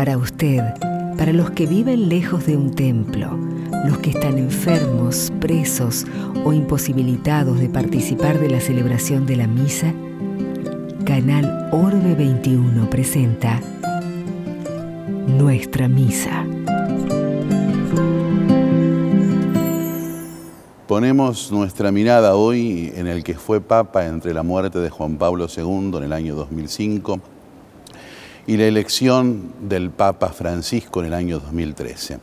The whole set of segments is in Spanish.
para usted, para los que viven lejos de un templo, los que están enfermos, presos o imposibilitados de participar de la celebración de la misa, Canal Orbe 21 presenta Nuestra Misa. Ponemos nuestra mirada hoy en el que fue Papa entre la muerte de Juan Pablo II en el año 2005 y la elección del Papa Francisco en el año 2013,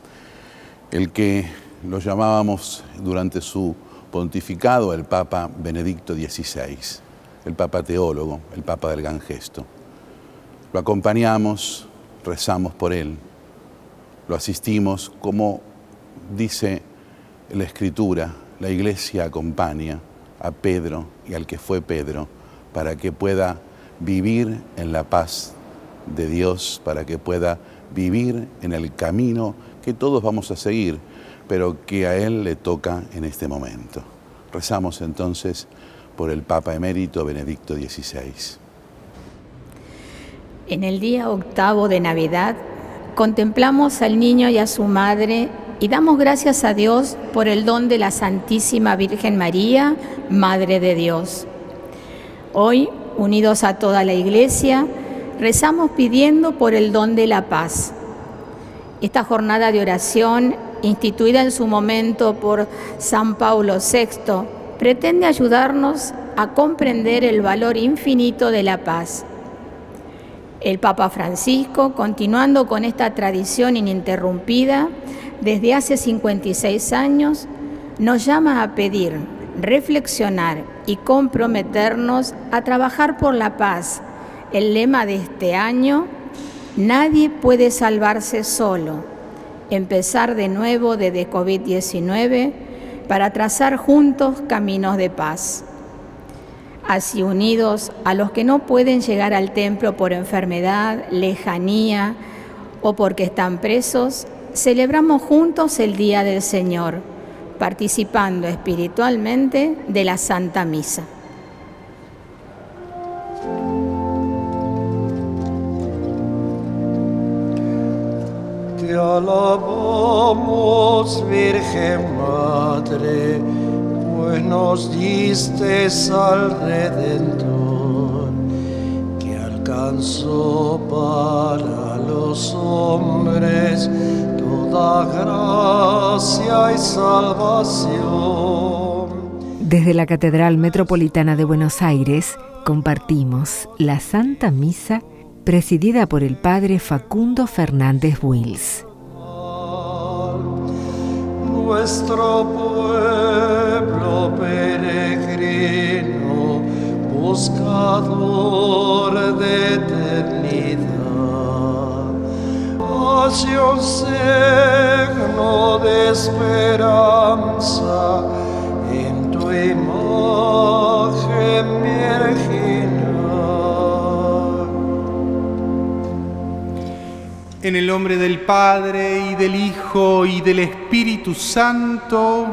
el que lo llamábamos durante su pontificado el Papa Benedicto XVI, el Papa teólogo, el Papa del Gran Gesto. Lo acompañamos, rezamos por él, lo asistimos, como dice la Escritura, la Iglesia acompaña a Pedro y al que fue Pedro para que pueda vivir en la paz de Dios para que pueda vivir en el camino que todos vamos a seguir, pero que a Él le toca en este momento. Rezamos entonces por el Papa emérito Benedicto XVI. En el día octavo de Navidad contemplamos al niño y a su madre y damos gracias a Dios por el don de la Santísima Virgen María, Madre de Dios. Hoy, unidos a toda la Iglesia, rezamos pidiendo por el don de la paz. Esta jornada de oración, instituida en su momento por San Pablo VI, pretende ayudarnos a comprender el valor infinito de la paz. El Papa Francisco, continuando con esta tradición ininterrumpida desde hace 56 años, nos llama a pedir, reflexionar y comprometernos a trabajar por la paz el lema de este año, nadie puede salvarse solo. Empezar de nuevo desde COVID-19 para trazar juntos caminos de paz. Así unidos a los que no pueden llegar al templo por enfermedad, lejanía o porque están presos, celebramos juntos el Día del Señor, participando espiritualmente de la Santa Misa. Alabamos, Virgen Madre, pues nos diste al Redentor, que alcanzó para los hombres toda gracia y salvación. Desde la Catedral Metropolitana de Buenos Aires compartimos la Santa Misa presidida por el padre Facundo Fernández Wills nuestro pueblo peregrino, buscador de eternidad. Hace un signo de esperanza en tu imagen virginal. En el nombre del Padre y del Hijo y del Espíritu Santo,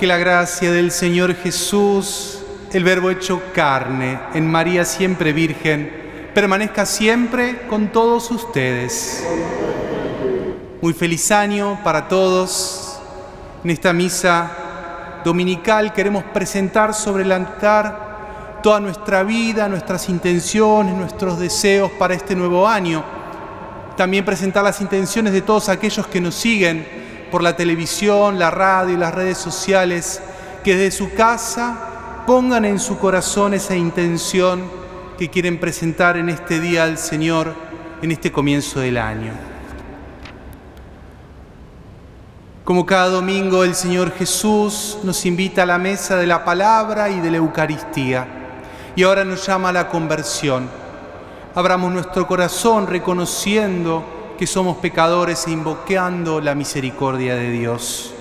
que la gracia del Señor Jesús, el Verbo hecho carne, en María siempre Virgen, permanezca siempre con todos ustedes. Muy feliz año para todos. En esta misa dominical queremos presentar sobre el altar toda nuestra vida, nuestras intenciones, nuestros deseos para este nuevo año también presentar las intenciones de todos aquellos que nos siguen por la televisión, la radio y las redes sociales, que desde su casa pongan en su corazón esa intención que quieren presentar en este día al Señor, en este comienzo del año. Como cada domingo el Señor Jesús nos invita a la mesa de la palabra y de la Eucaristía y ahora nos llama a la conversión abramos nuestro corazón reconociendo que somos pecadores e invocando la misericordia de Dios.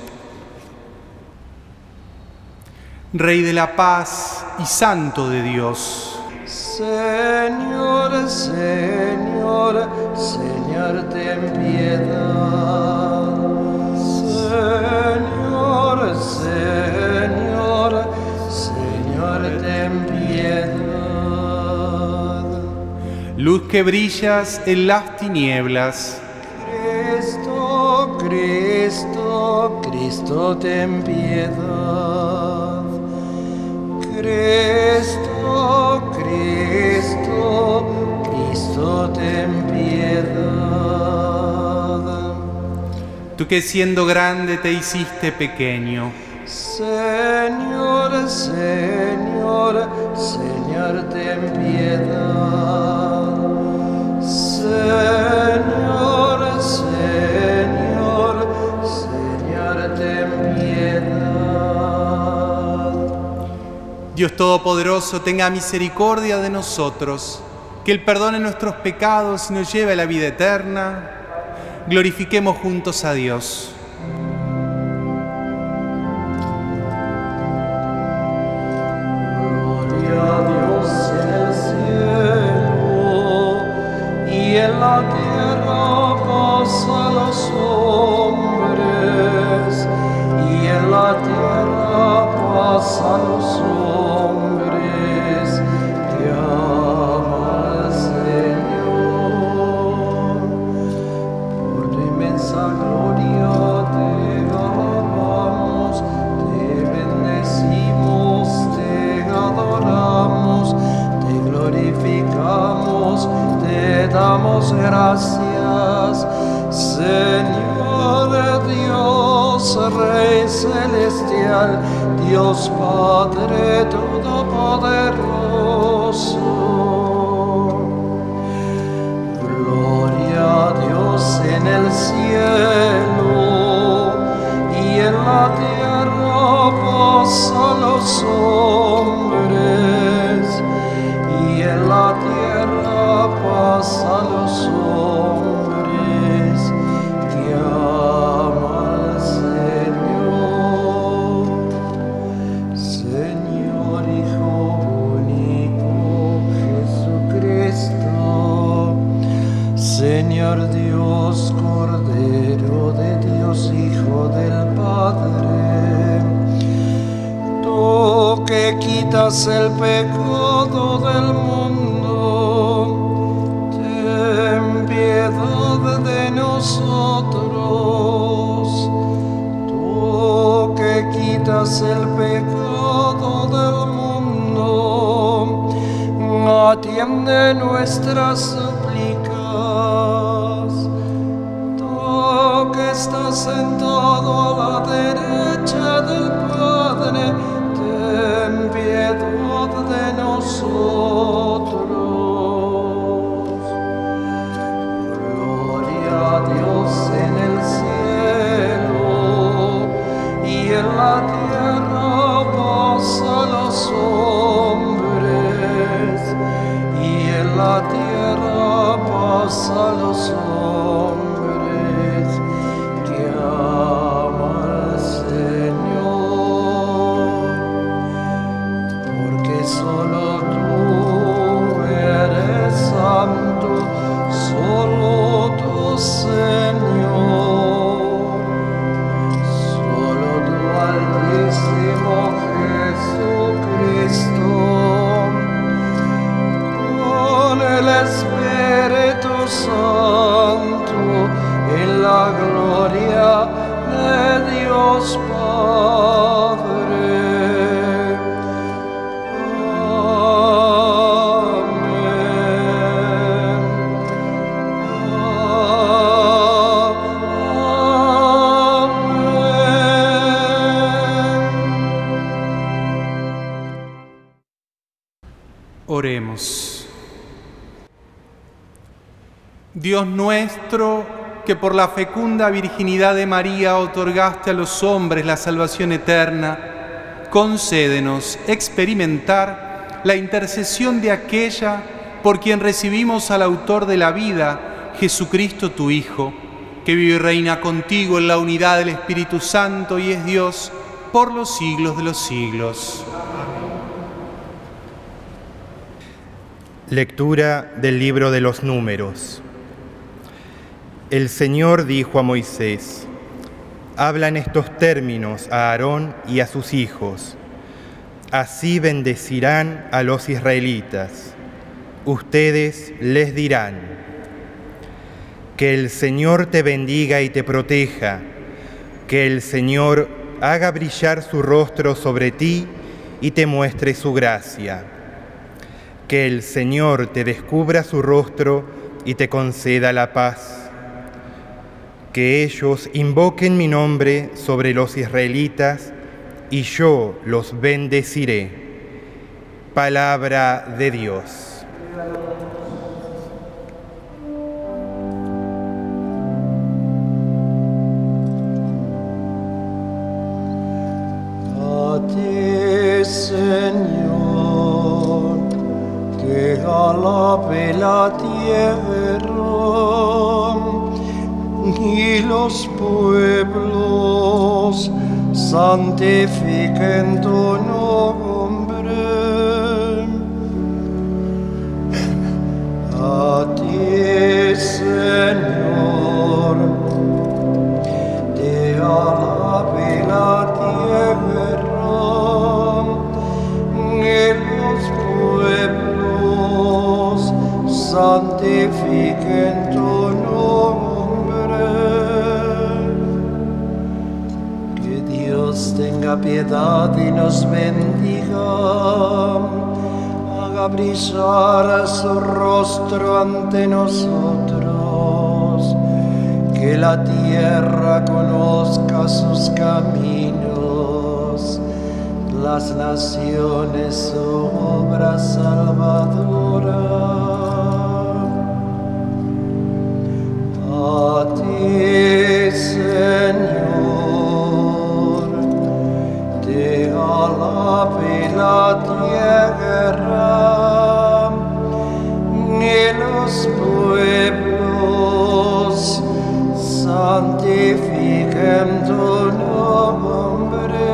Rey de la paz y santo de Dios. Señor, Señor, Señor, ten piedad. Señor, Señor, Señor, ten piedad. Luz que brillas en las tinieblas. Cristo, Cristo, Cristo, ten piedad. Cristo, Cristo, Cristo, ten piedad. Tú que siendo grande te hiciste pequeño. Señor, Señor, Señor, ten piedad. Dios Todopoderoso, tenga misericordia de nosotros, que Él perdone nuestros pecados y nos lleve a la vida eterna. Glorifiquemos juntos a Dios. Gracias, Señor Dios, Rey celestial, Dios Padre el pecado del mundo, atiende nuestras súplicas. Tú que estás sentado a la derecha del Padre, ten piedad de nosotros. Los hombres Dios nuestro, que por la fecunda virginidad de María otorgaste a los hombres la salvación eterna, concédenos experimentar la intercesión de aquella por quien recibimos al autor de la vida, Jesucristo tu Hijo, que vive y reina contigo en la unidad del Espíritu Santo y es Dios por los siglos de los siglos. Lectura del libro de los números. El Señor dijo a Moisés, habla en estos términos a Aarón y a sus hijos. Así bendecirán a los israelitas. ustedes les dirán, que el Señor te bendiga y te proteja, que el Señor haga brillar su rostro sobre ti y te muestre su gracia, que el Señor te descubra su rostro y te conceda la paz, que ellos invoquen mi nombre sobre los israelitas y yo los bendeciré. Palabra de Dios. Que la tierra conozca sus caminos, las naciones su obra salvadora. A ti, Señor, te alabe la tierra y los pueblos santifiquen tu nombre.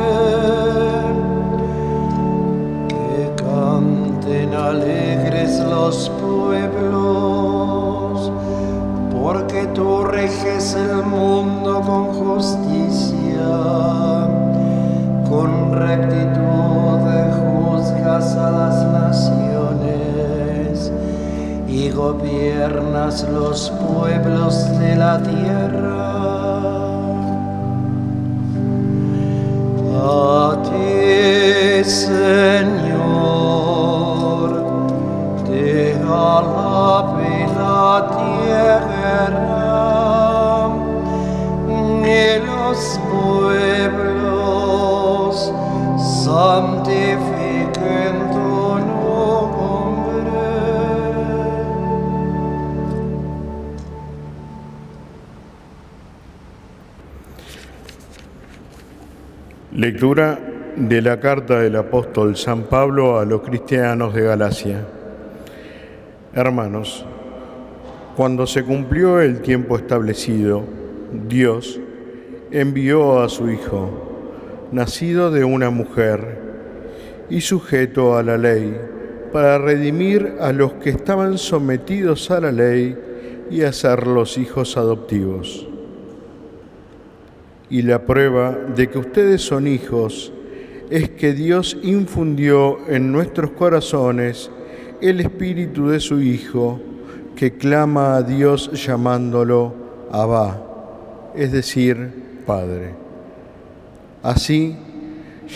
Que canten alegres los pueblos, porque tú reges el mundo con justicia, con rectitud juzgas a las naciones y gobiernas los pueblos de la tierra. Señor, te alabe la tierra y los pueblos santifiquen tu nombre. Lectura de la carta del apóstol San Pablo a los cristianos de Galacia. Hermanos, cuando se cumplió el tiempo establecido, Dios envió a su Hijo, nacido de una mujer y sujeto a la ley, para redimir a los que estaban sometidos a la ley y hacerlos hijos adoptivos. Y la prueba de que ustedes son hijos es que Dios infundió en nuestros corazones el espíritu de su Hijo, que clama a Dios llamándolo Abba, es decir, Padre. Así,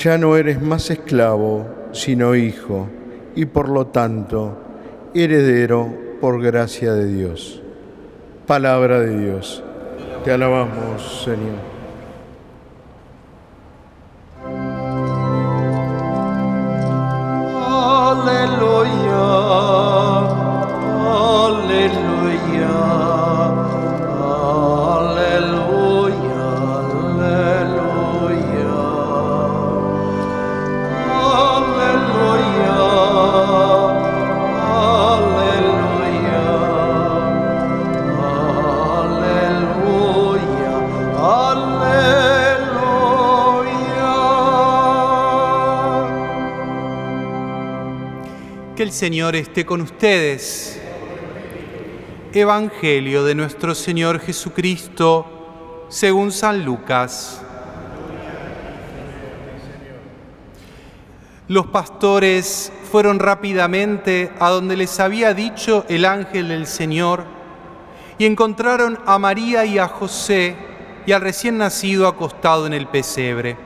ya no eres más esclavo, sino hijo, y por lo tanto, heredero por gracia de Dios. Palabra de Dios. Te alabamos, Señor. Señor esté con ustedes. Evangelio de nuestro Señor Jesucristo según San Lucas. Los pastores fueron rápidamente a donde les había dicho el ángel del Señor y encontraron a María y a José y al recién nacido acostado en el pesebre.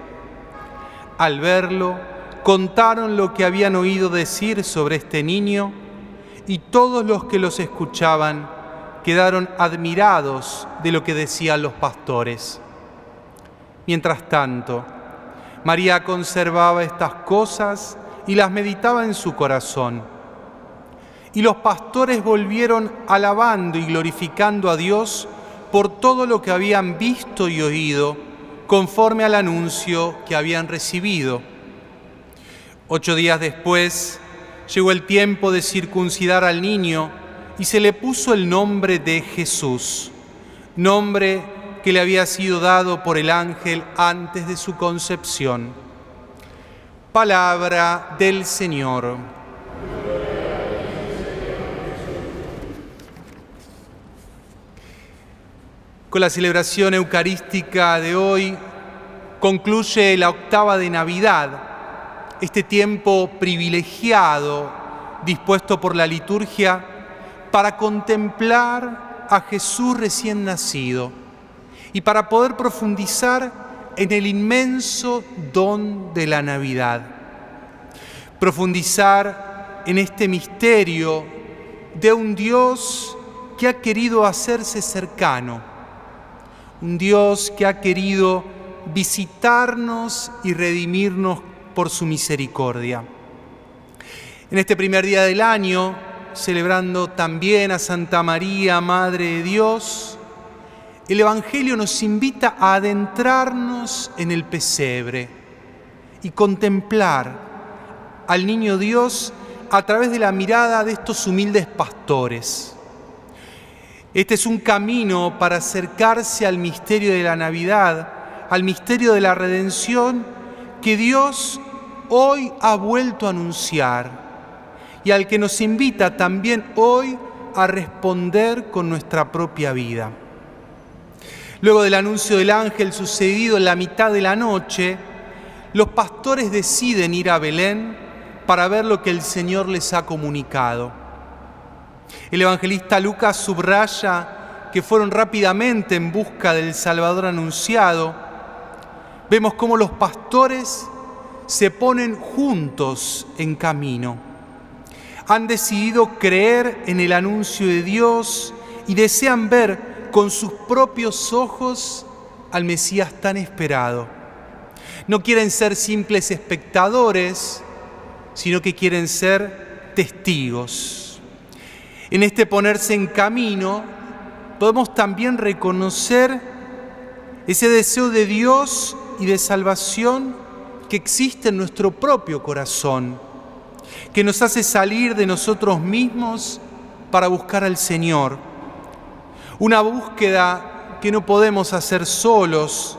Al verlo, contaron lo que habían oído decir sobre este niño y todos los que los escuchaban quedaron admirados de lo que decían los pastores. Mientras tanto, María conservaba estas cosas y las meditaba en su corazón. Y los pastores volvieron alabando y glorificando a Dios por todo lo que habían visto y oído, conforme al anuncio que habían recibido. Ocho días después llegó el tiempo de circuncidar al niño y se le puso el nombre de Jesús, nombre que le había sido dado por el ángel antes de su concepción. Palabra del Señor. Con la celebración eucarística de hoy concluye la octava de Navidad, este tiempo privilegiado dispuesto por la liturgia para contemplar a Jesús recién nacido y para poder profundizar en el inmenso don de la Navidad. Profundizar en este misterio de un Dios que ha querido hacerse cercano, un Dios que ha querido visitarnos y redimirnos por su misericordia. En este primer día del año, celebrando también a Santa María, Madre de Dios, el Evangelio nos invita a adentrarnos en el pesebre y contemplar al niño Dios a través de la mirada de estos humildes pastores. Este es un camino para acercarse al misterio de la Navidad, al misterio de la redención que Dios hoy ha vuelto a anunciar y al que nos invita también hoy a responder con nuestra propia vida. Luego del anuncio del ángel sucedido en la mitad de la noche, los pastores deciden ir a Belén para ver lo que el Señor les ha comunicado. El evangelista Lucas subraya que fueron rápidamente en busca del Salvador anunciado. Vemos cómo los pastores se ponen juntos en camino han decidido creer en el anuncio de Dios y desean ver con sus propios ojos al Mesías tan esperado. No quieren ser simples espectadores, sino que quieren ser testigos. En este ponerse en camino podemos también reconocer ese deseo de Dios y de salvación que existe en nuestro propio corazón que nos hace salir de nosotros mismos para buscar al Señor. Una búsqueda que no podemos hacer solos,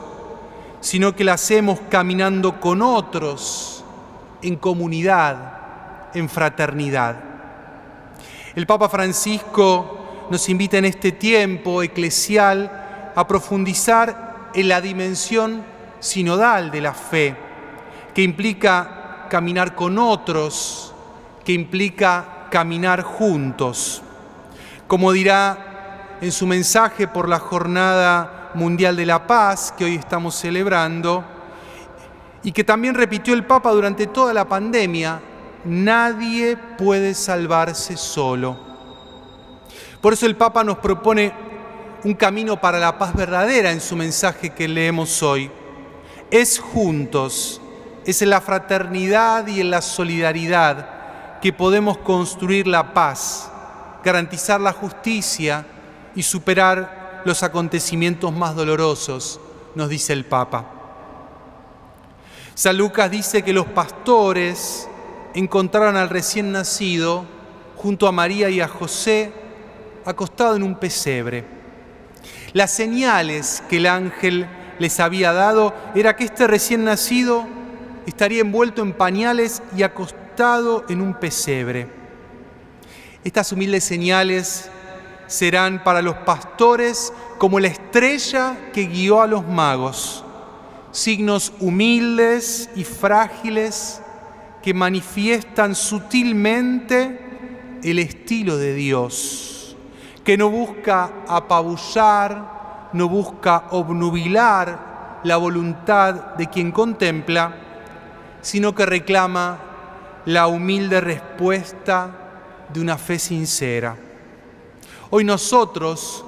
sino que la hacemos caminando con otros, en comunidad, en fraternidad. El Papa Francisco nos invita en este tiempo eclesial a profundizar en la dimensión sinodal de la fe, que implica caminar con otros, que implica caminar juntos. Como dirá en su mensaje por la Jornada Mundial de la Paz que hoy estamos celebrando, y que también repitió el Papa durante toda la pandemia, nadie puede salvarse solo. Por eso el Papa nos propone un camino para la paz verdadera en su mensaje que leemos hoy. Es juntos es en la fraternidad y en la solidaridad que podemos construir la paz, garantizar la justicia y superar los acontecimientos más dolorosos, nos dice el Papa. San Lucas dice que los pastores encontraron al recién nacido junto a María y a José acostado en un pesebre. Las señales que el ángel les había dado era que este recién nacido estaría envuelto en pañales y acostado en un pesebre. Estas humildes señales serán para los pastores como la estrella que guió a los magos, signos humildes y frágiles que manifiestan sutilmente el estilo de Dios, que no busca apabullar, no busca obnubilar la voluntad de quien contempla, sino que reclama la humilde respuesta de una fe sincera. Hoy nosotros,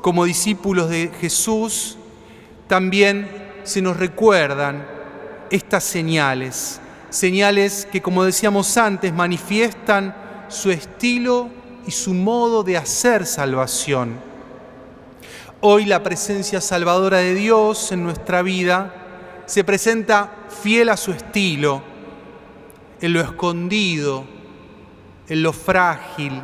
como discípulos de Jesús, también se nos recuerdan estas señales, señales que, como decíamos antes, manifiestan su estilo y su modo de hacer salvación. Hoy la presencia salvadora de Dios en nuestra vida se presenta fiel a su estilo, en lo escondido, en lo frágil,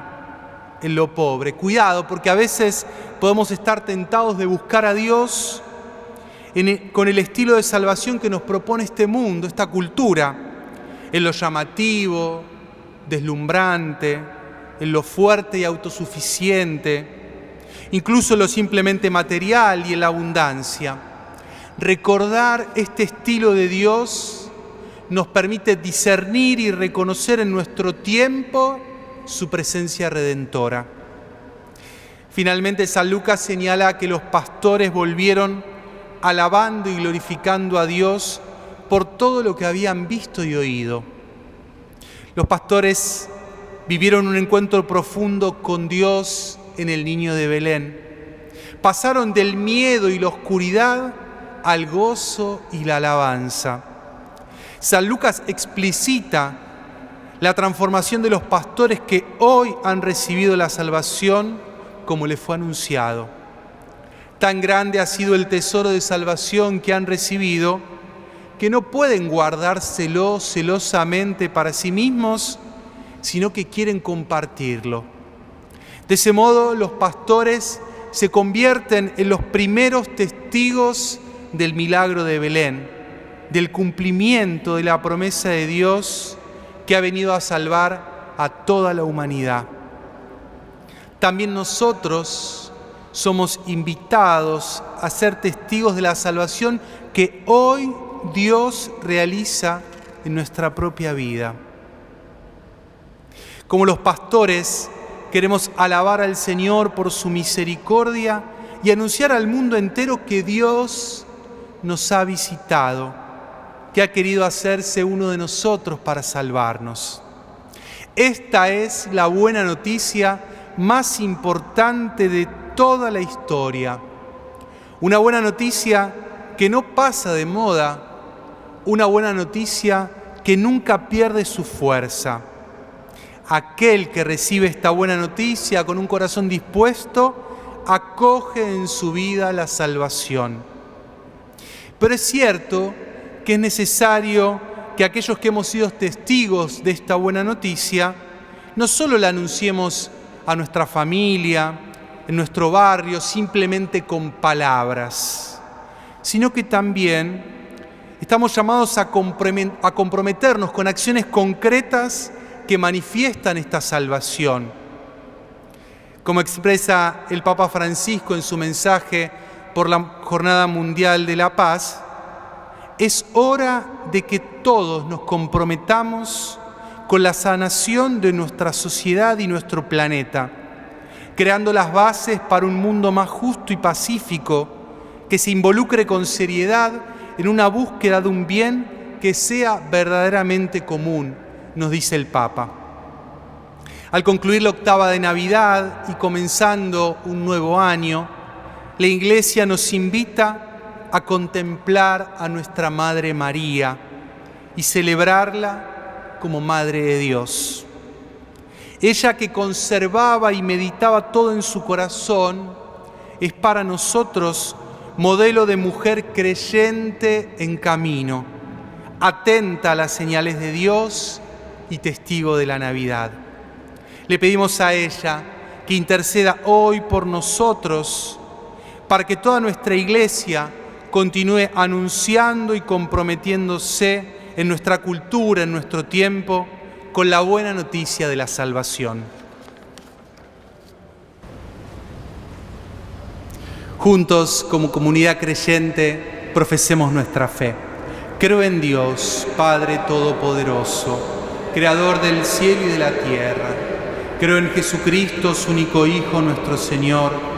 en lo pobre. Cuidado, porque a veces podemos estar tentados de buscar a Dios e, con el estilo de salvación que nos propone este mundo, esta cultura, en lo llamativo, deslumbrante, en lo fuerte y autosuficiente, incluso en lo simplemente material y en la abundancia. Recordar este estilo de Dios nos permite discernir y reconocer en nuestro tiempo su presencia redentora. Finalmente, San Lucas señala que los pastores volvieron alabando y glorificando a Dios por todo lo que habían visto y oído. Los pastores vivieron un encuentro profundo con Dios en el niño de Belén. Pasaron del miedo y la oscuridad al gozo y la alabanza. San Lucas explicita la transformación de los pastores que hoy han recibido la salvación como les fue anunciado. Tan grande ha sido el tesoro de salvación que han recibido que no pueden guardárselo celosamente para sí mismos, sino que quieren compartirlo. De ese modo los pastores se convierten en los primeros testigos del milagro de Belén, del cumplimiento de la promesa de Dios que ha venido a salvar a toda la humanidad. También nosotros somos invitados a ser testigos de la salvación que hoy Dios realiza en nuestra propia vida. Como los pastores, queremos alabar al Señor por su misericordia y anunciar al mundo entero que Dios nos ha visitado que ha querido hacerse uno de nosotros para salvarnos. Esta es la buena noticia más importante de toda la historia. Una buena noticia que no pasa de moda, una buena noticia que nunca pierde su fuerza. Aquel que recibe esta buena noticia con un corazón dispuesto, acoge en su vida la salvación. Pero es cierto que es necesario que aquellos que hemos sido testigos de esta buena noticia, no solo la anunciemos a nuestra familia, en nuestro barrio, simplemente con palabras, sino que también estamos llamados a comprometernos con acciones concretas que manifiestan esta salvación. Como expresa el Papa Francisco en su mensaje por la Jornada Mundial de la Paz, es hora de que todos nos comprometamos con la sanación de nuestra sociedad y nuestro planeta, creando las bases para un mundo más justo y pacífico que se involucre con seriedad en una búsqueda de un bien que sea verdaderamente común, nos dice el Papa. Al concluir la octava de Navidad y comenzando un nuevo año, la Iglesia nos invita a contemplar a nuestra Madre María y celebrarla como Madre de Dios. Ella que conservaba y meditaba todo en su corazón, es para nosotros modelo de mujer creyente en camino, atenta a las señales de Dios y testigo de la Navidad. Le pedimos a ella que interceda hoy por nosotros para que toda nuestra iglesia continúe anunciando y comprometiéndose en nuestra cultura, en nuestro tiempo, con la buena noticia de la salvación. Juntos, como comunidad creyente, profesemos nuestra fe. Creo en Dios, Padre Todopoderoso, Creador del cielo y de la tierra. Creo en Jesucristo, su único Hijo, nuestro Señor,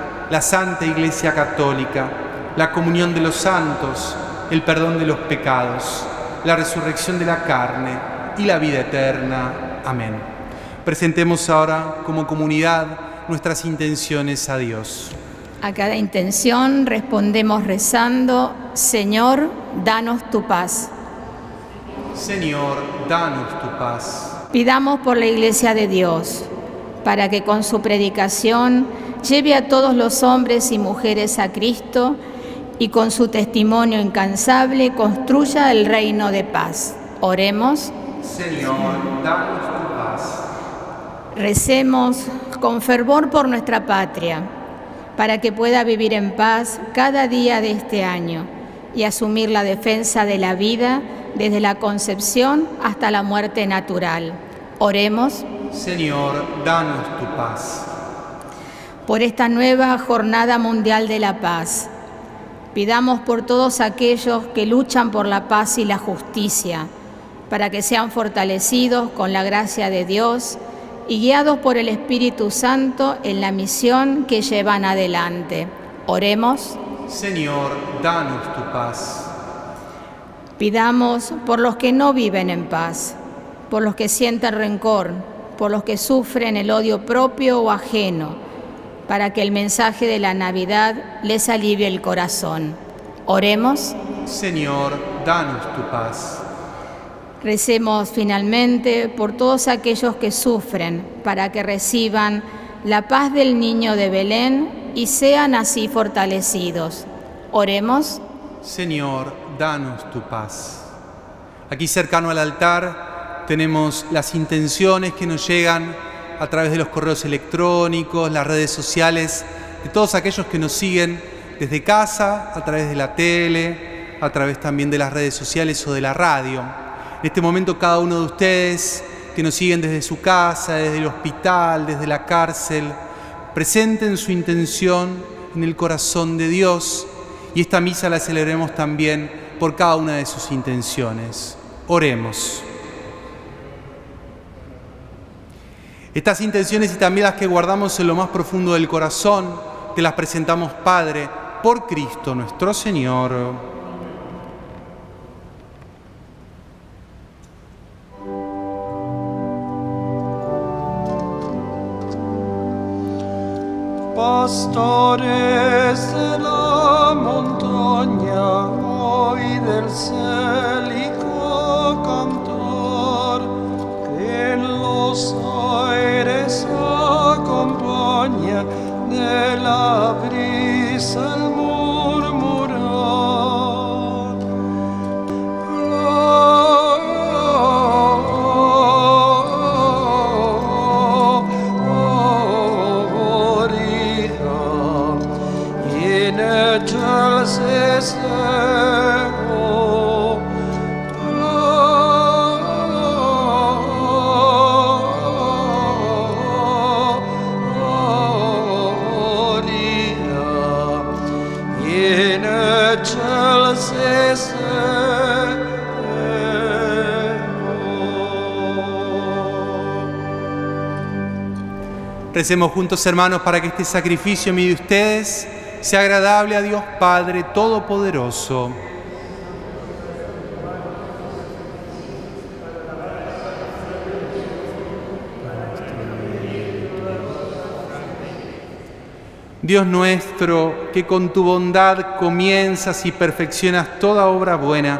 la Santa Iglesia Católica, la comunión de los santos, el perdón de los pecados, la resurrección de la carne y la vida eterna. Amén. Presentemos ahora como comunidad nuestras intenciones a Dios. A cada intención respondemos rezando, Señor, danos tu paz. Señor, danos tu paz. Pidamos por la Iglesia de Dios, para que con su predicación lleve a todos los hombres y mujeres a Cristo y con su testimonio incansable construya el reino de paz. Oremos. Señor, danos tu paz. Recemos con fervor por nuestra patria, para que pueda vivir en paz cada día de este año y asumir la defensa de la vida desde la concepción hasta la muerte natural. Oremos. Señor, danos tu paz. Por esta nueva Jornada Mundial de la Paz, pidamos por todos aquellos que luchan por la paz y la justicia, para que sean fortalecidos con la gracia de Dios y guiados por el Espíritu Santo en la misión que llevan adelante. Oremos. Señor, danos tu paz. Pidamos por los que no viven en paz, por los que sienten rencor, por los que sufren el odio propio o ajeno, para que el mensaje de la Navidad les alivie el corazón. Oremos. Señor, danos tu paz. Recemos finalmente por todos aquellos que sufren, para que reciban la paz del niño de Belén y sean así fortalecidos. Oremos. Señor, danos tu paz. Aquí cercano al altar tenemos las intenciones que nos llegan a través de los correos electrónicos, las redes sociales, de todos aquellos que nos siguen desde casa, a través de la tele, a través también de las redes sociales o de la radio. En este momento cada uno de ustedes que nos siguen desde su casa, desde el hospital, desde la cárcel, presenten su intención en el corazón de Dios y esta misa la celebremos también por cada una de sus intenciones. Oremos. Estas intenciones y también las que guardamos en lo más profundo del corazón, te las presentamos, Padre, por Cristo nuestro Señor. pastores de la montaña, hoy del célico cantor, que en los aires acompaña de la brisa el Recemos juntos, hermanos, para que este sacrificio mío de ustedes sea agradable a Dios Padre Todopoderoso. Dios nuestro, que con tu bondad comienzas y perfeccionas toda obra buena,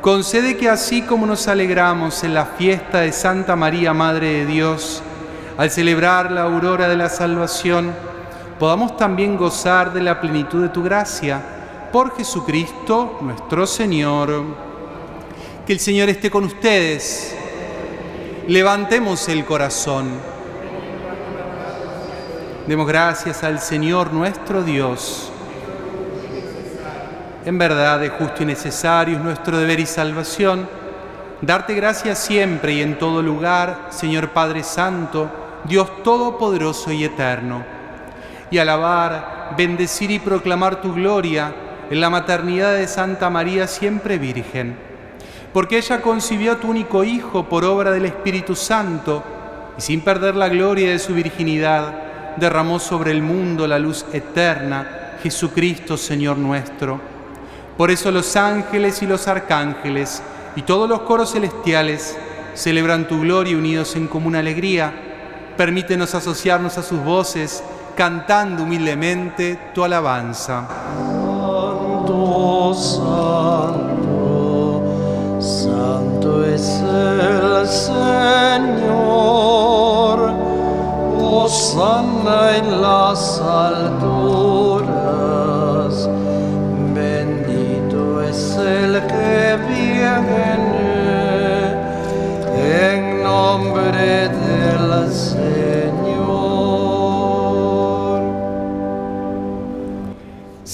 concede que así como nos alegramos en la fiesta de Santa María, Madre de Dios, al celebrar la aurora de la salvación, podamos también gozar de la plenitud de tu gracia. Por Jesucristo nuestro Señor. Que el Señor esté con ustedes. Levantemos el corazón. Demos gracias al Señor nuestro Dios. En verdad es justo y necesario, es nuestro deber y salvación, darte gracias siempre y en todo lugar, Señor Padre Santo, Dios Todopoderoso y Eterno, y alabar, bendecir y proclamar tu gloria en la maternidad de Santa María siempre Virgen, porque ella concibió a tu único Hijo por obra del Espíritu Santo, y sin perder la gloria de su virginidad, derramó sobre el mundo la luz eterna, Jesucristo Señor nuestro por eso los ángeles y los arcángeles y todos los coros celestiales celebran tu gloria unidos en común alegría. Permítenos asociarnos a sus voces, cantando humildemente tu alabanza. Santo, santo, santo es el Señor. Hosanna en las alturas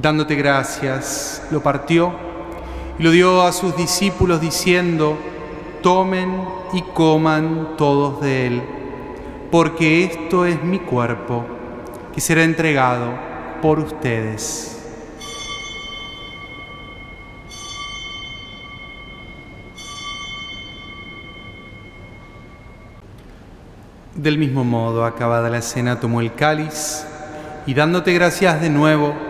dándote gracias, lo partió y lo dio a sus discípulos diciendo, tomen y coman todos de él, porque esto es mi cuerpo, que será entregado por ustedes. Del mismo modo, acabada la cena, tomó el cáliz y dándote gracias de nuevo,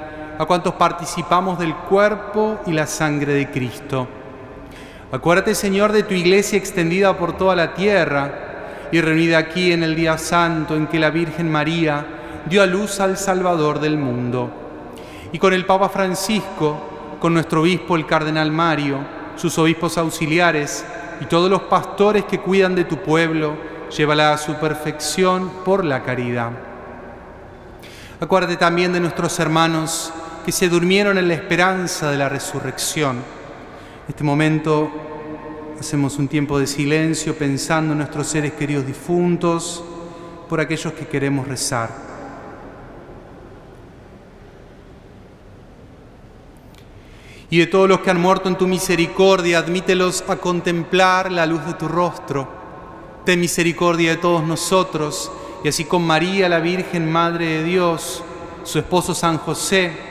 a cuantos participamos del cuerpo y la sangre de Cristo. Acuérdate, Señor, de tu iglesia extendida por toda la tierra y reunida aquí en el día santo en que la Virgen María, dio a luz al Salvador del mundo. Y con el Papa Francisco, con nuestro obispo el Cardenal Mario, sus obispos auxiliares y todos los pastores que cuidan de tu pueblo, llévala a su perfección por la caridad. Acuérdate también de nuestros hermanos que se durmieron en la esperanza de la resurrección. En este momento hacemos un tiempo de silencio pensando en nuestros seres queridos difuntos, por aquellos que queremos rezar. y de todos los que han muerto en tu misericordia, admítelos a contemplar la luz de tu rostro. Ten misericordia de todos nosotros, y así con María, la Virgen Madre de Dios, su esposo San José,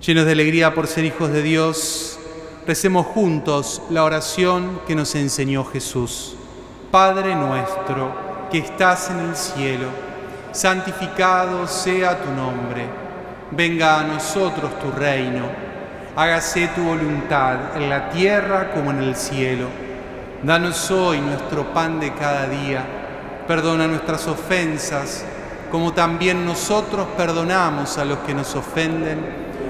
Llenos de alegría por ser hijos de Dios, Recemos juntos la oración que nos enseñó Jesús. Padre nuestro que estás en el cielo, santificado sea tu nombre. Venga a nosotros tu reino. Hágase tu voluntad en la tierra como en el cielo. Danos hoy nuestro pan de cada día. Perdona nuestras ofensas, como también nosotros perdonamos a los que nos ofenden.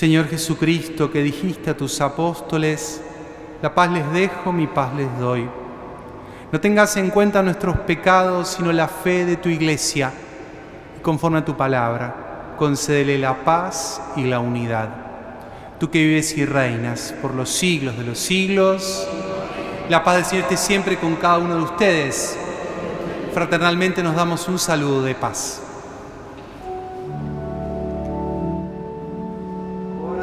Señor Jesucristo, que dijiste a tus apóstoles, la paz les dejo, mi paz les doy. No tengas en cuenta nuestros pecados, sino la fe de tu iglesia. Y conforme a tu palabra, concédele la paz y la unidad. Tú que vives y reinas por los siglos de los siglos, la paz del Señor siempre con cada uno de ustedes. Fraternalmente nos damos un saludo de paz.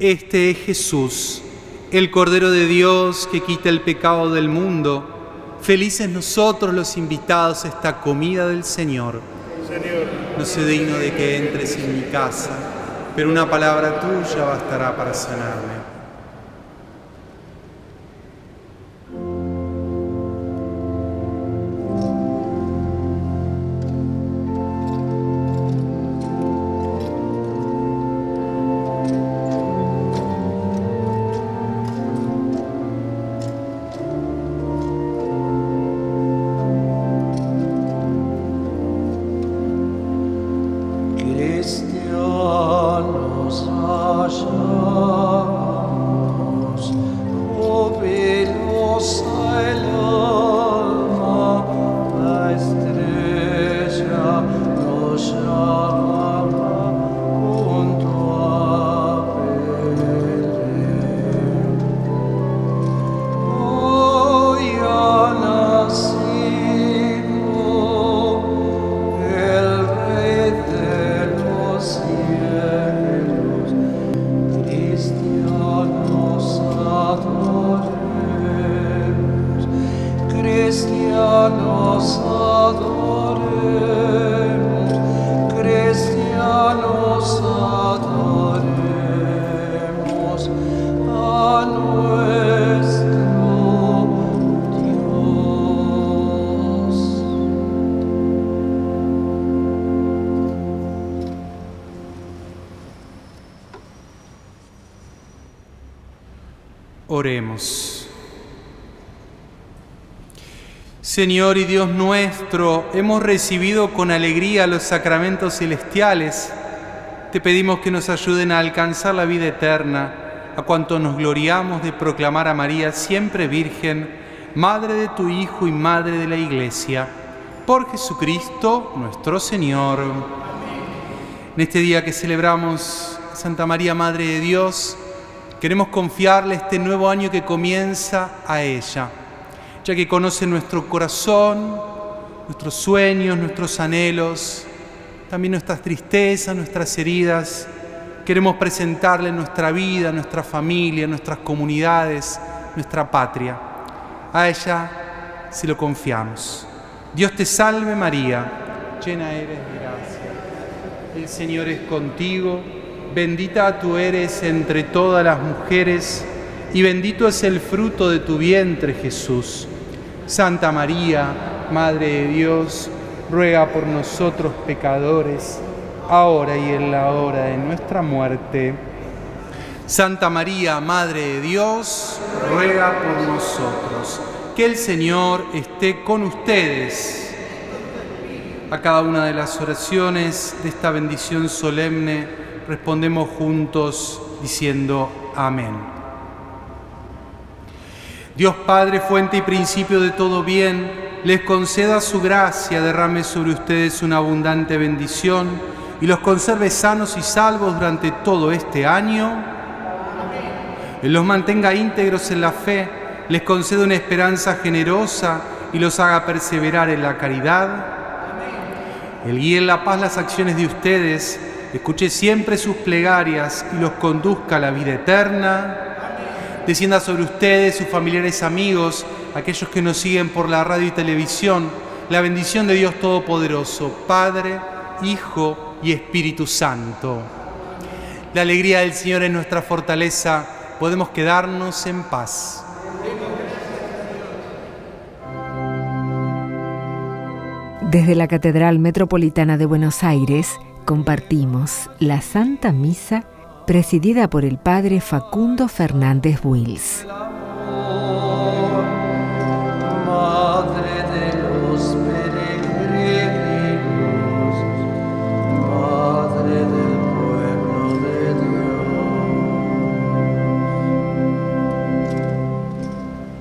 Este es Jesús, el Cordero de Dios que quita el pecado del mundo. Felices nosotros los invitados a esta comida del Señor. No soy digno de que entres en mi casa, pero una palabra tuya bastará para sanarme. Cristianos hallamos, jubilosa el alma, Señor y Dios nuestro, hemos recibido con alegría los sacramentos celestiales. Te pedimos que nos ayuden a alcanzar la vida eterna, a cuanto nos gloriamos de proclamar a María siempre Virgen, Madre de tu Hijo y Madre de la Iglesia. Por Jesucristo nuestro Señor. En este día que celebramos Santa María, Madre de Dios, queremos confiarle este nuevo año que comienza a ella, ya que conoce nuestro corazón, nuestros sueños, nuestros anhelos, también nuestras tristezas, nuestras heridas. Queremos presentarle nuestra vida, nuestra familia, nuestras comunidades, nuestra patria. A ella se lo confiamos. Dios te salve María, llena eres de gracia. El Señor es contigo, bendita tú eres entre todas las mujeres y bendito es el fruto de tu vientre Jesús. Santa María, Madre de Dios, ruega por nosotros pecadores, ahora y en la hora de nuestra muerte. Santa María, Madre de Dios, ruega por nosotros. Que el Señor esté con ustedes. A cada una de las oraciones de esta bendición solemne respondemos juntos diciendo amén. Dios Padre, fuente y principio de todo bien, les conceda su gracia, derrame sobre ustedes una abundante bendición y los conserve sanos y salvos durante todo este año. Los mantenga íntegros en la fe, les conceda una esperanza generosa y los haga perseverar en la caridad. Él guíe en la paz las acciones de ustedes, escuche siempre sus plegarias y los conduzca a la vida eterna. Descienda sobre ustedes, sus familiares, amigos, aquellos que nos siguen por la radio y televisión, la bendición de Dios Todopoderoso, Padre, Hijo y Espíritu Santo. La alegría del Señor es nuestra fortaleza, podemos quedarnos en paz. Desde la Catedral Metropolitana de Buenos Aires compartimos la Santa Misa presidida por el Padre Facundo Fernández Wills.